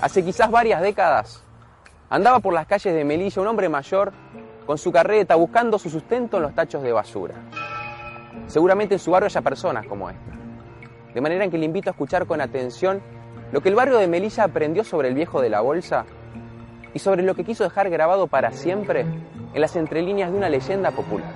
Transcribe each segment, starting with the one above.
Hace quizás varias décadas andaba por las calles de Melilla un hombre mayor con su carreta buscando su sustento en los tachos de basura. Seguramente en su barrio haya personas como esta. De manera que le invito a escuchar con atención lo que el barrio de Melilla aprendió sobre el viejo de la bolsa y sobre lo que quiso dejar grabado para siempre en las entrelíneas de una leyenda popular.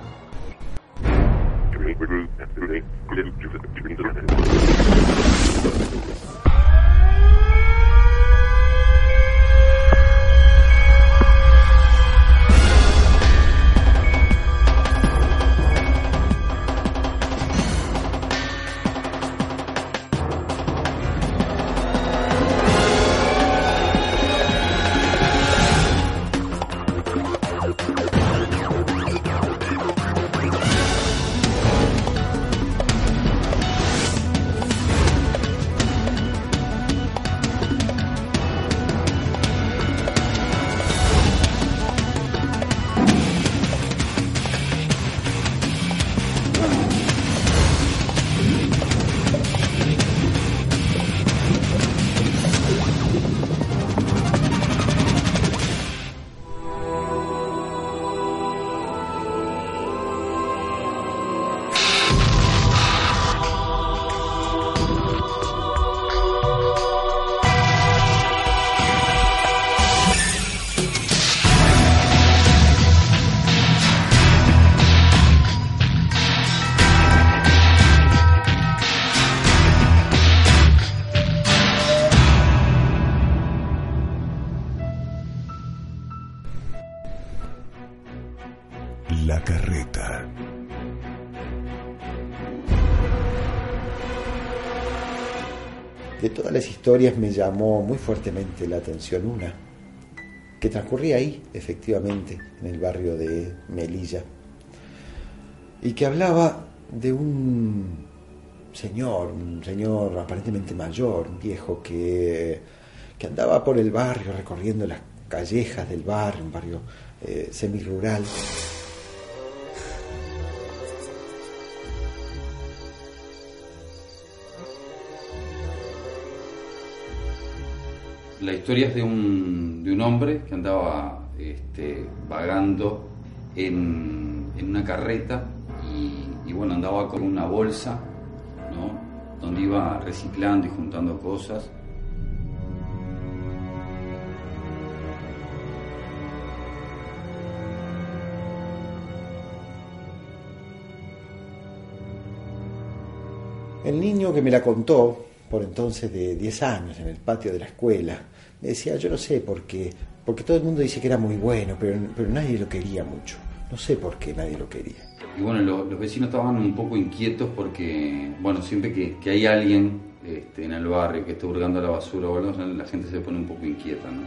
La carreta. De todas las historias me llamó muy fuertemente la atención una, que transcurría ahí, efectivamente, en el barrio de Melilla, y que hablaba de un señor, un señor aparentemente mayor, un viejo que, que andaba por el barrio recorriendo las callejas del barrio, un barrio eh, semirural. La historia es de un, de un hombre que andaba este, vagando en, en una carreta y, y, bueno, andaba con una bolsa, ¿no? Donde iba reciclando y juntando cosas. El niño que me la contó, por entonces de 10 años, en el patio de la escuela, me decía, yo no sé por qué, porque todo el mundo dice que era muy bueno, pero, pero nadie lo quería mucho. No sé por qué nadie lo quería. Y bueno, lo, los vecinos estaban un poco inquietos porque, bueno, siempre que, hay alguien este, en el barrio que esté hurgando la basura o algo, la gente se pone un poco inquieta, ¿no?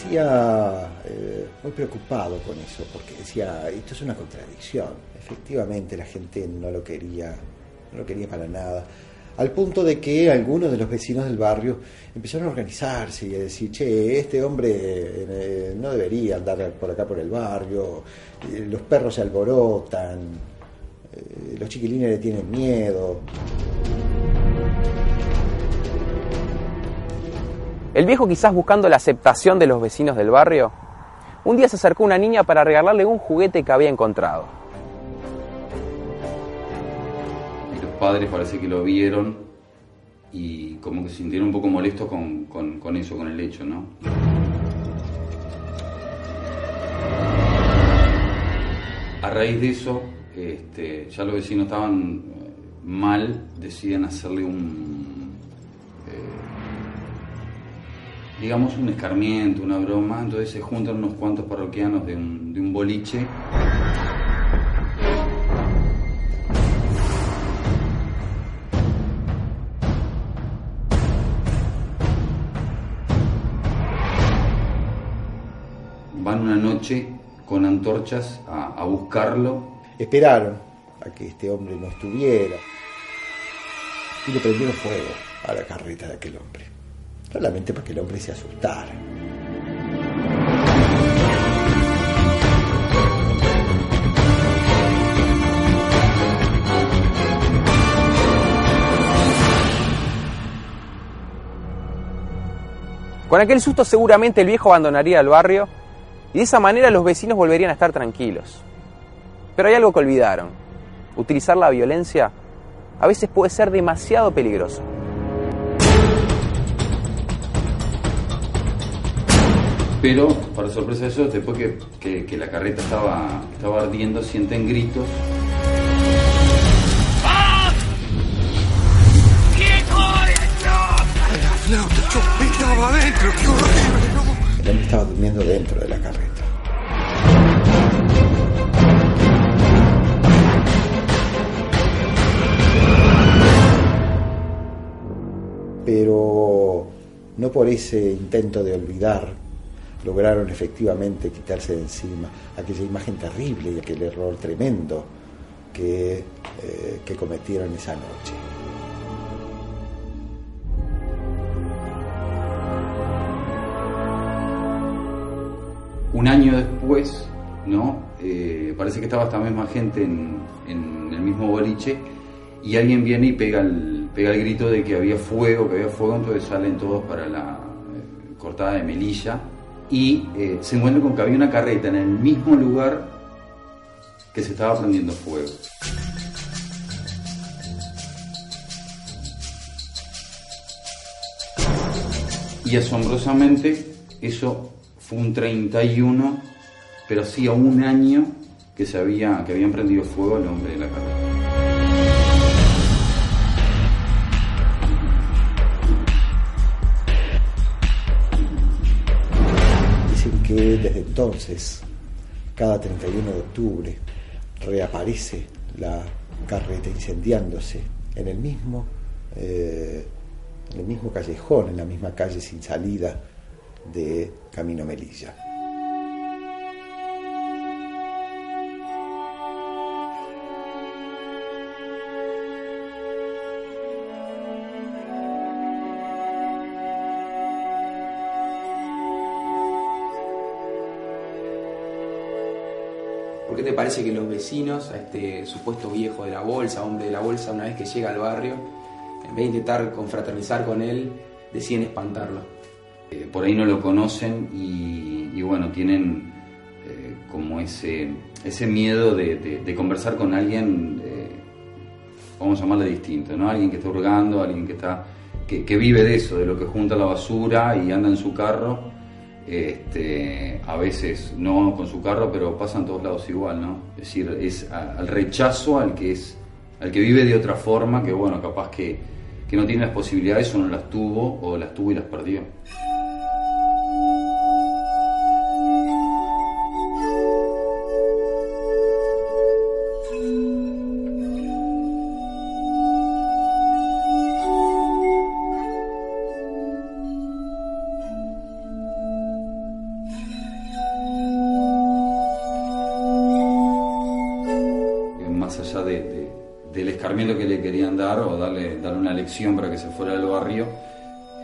Parecía eh, muy preocupado con eso, porque decía, esto es una contradicción. Efectivamente la gente no lo quería, no lo quería para nada al punto de que algunos de los vecinos del barrio empezaron a organizarse y a decir, che, este hombre eh, no debería andar por acá por el barrio, eh, los perros se alborotan, los chiquilines le tienen miedo. El viejo quizás buscando la aceptación de los vecinos del barrio, un día se acercó una niña para regalarle un juguete que había encontrado. padres parece que lo vieron y como que se sintieron un poco molestos con, con, con eso, con el hecho, ¿no? A raíz de eso, este, ya los vecinos estaban mal, deciden hacerle un, digamos, un escarmiento, una broma, entonces se juntan unos cuantos parroquianos de un, de un boliche. Van una noche con antorchas a, a, buscarlo. Esperaron a que este hombre no estuviera. Y le prendieron fuego a la carreta de aquel hombre, solamente para que el hombre se asustara. Con aquel susto seguramente el viejo abandonaría el barrio y de esa manera los vecinos volverían a estar tranquilos. Pero hay algo que olvidaron. Utilizar la violencia a veces puede ser demasiado peligroso. Pero, para sorpresa de eso, después que, que- la carreta estaba, estaba ardiendo, sienten gritos. El hombre estaba durmiendo dentro de la carreta. Pero no por ese intento de olvidar lograron efectivamente quitarse de encima aquella imagen terrible y aquel error tremendo que, eh, que cometieron esa noche. Un año después, ¿no? Eh, parece que estaba esta misma gente en, el mismo boliche y alguien viene y pega el, pega el grito de que había fuego, que había fuego, entonces salen todos para la eh, cortada de Melilla y eh, se encuentran con que había una carreta en el mismo lugar que se estaba prendiendo fuego. Y asombrosamente, eso fue un 31, pero hacía un año que se había, que habían prendido fuego al hombre de la carreta. Desde entonces, cada 31 de octubre, reaparece la carreta incendiándose en el mismo, eh, en el mismo callejón, en la misma calle sin salida de Camino Melilla. ¿Por qué te parece que los vecinos, a este supuesto viejo de la bolsa, hombre de la bolsa, una vez que llega al barrio, en vez de intentar confraternizar con él, deciden espantarlo? Eh, por ahí no lo conocen y, bueno, tienen eh, como ese, ese miedo de, conversar con alguien, eh, vamos a llamarle distinto, ¿no? Alguien que está hurgando, alguien que, está, que vive de eso, de lo que junta la basura y anda en su carro. Este, a veces no con su carro, pero pasa en todos lados igual, ¿no? Es decir, es al rechazo al que es, al que vive de otra forma, que bueno, capaz que, que no tiene las posibilidades o no las tuvo, o las tuvo y las perdió. Del escarmiento que le querían dar o darle, darle una lección para que se fuera del barrio,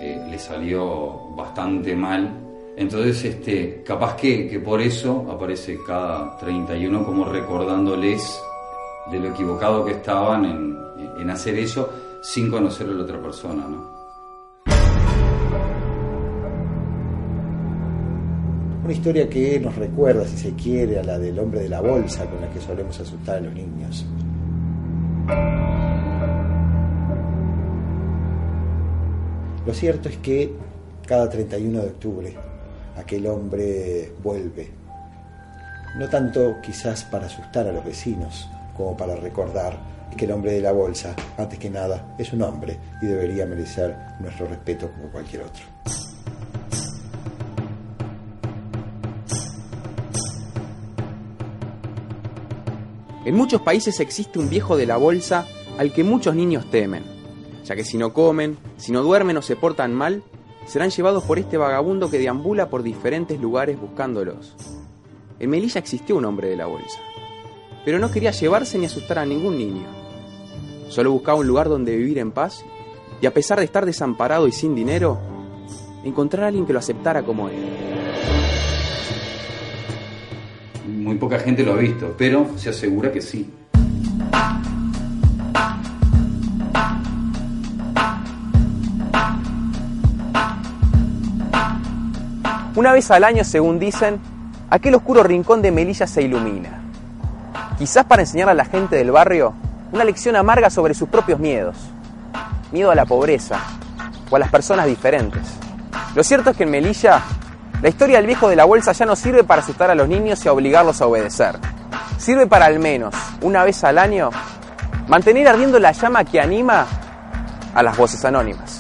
eh, le salió bastante mal. Entonces, este, capaz que, que por eso aparece cada 31 como recordándoles de lo equivocado que estaban en, en hacer eso sin conocer a la otra persona, ¿no? Una historia que nos recuerda, si se quiere, a la del hombre de la bolsa con la que solemos asustar a los niños. Lo cierto es que cada 31 de octubre aquel hombre vuelve, no tanto quizás para asustar a los vecinos, como para recordar que el hombre de la bolsa, antes que nada, es un hombre y debería merecer nuestro respeto como cualquier otro. En muchos países existe un viejo de la bolsa al que muchos niños temen, ya que si no comen, si no duermen o se portan mal, serán llevados por este vagabundo que deambula por diferentes lugares buscándolos. En Melilla existió un hombre de la bolsa, pero no quería llevarse ni asustar a ningún niño. Solo buscaba un lugar donde vivir en paz y a pesar de estar desamparado y sin dinero, encontrar a alguien que lo aceptara como él. Muy poca gente lo ha visto, pero se asegura que sí. Una vez al año, según dicen, aquel oscuro rincón de Melilla se ilumina. Quizás para enseñar a la gente del barrio una lección amarga sobre sus propios miedos. Miedo a la pobreza o a las personas diferentes. Lo cierto es que en Melilla, la historia del viejo de la bolsa ya no sirve para asustar a los niños y obligarlos a obedecer. Sirve para al menos, una vez al año, mantener ardiendo la llama que anima a las voces anónimas.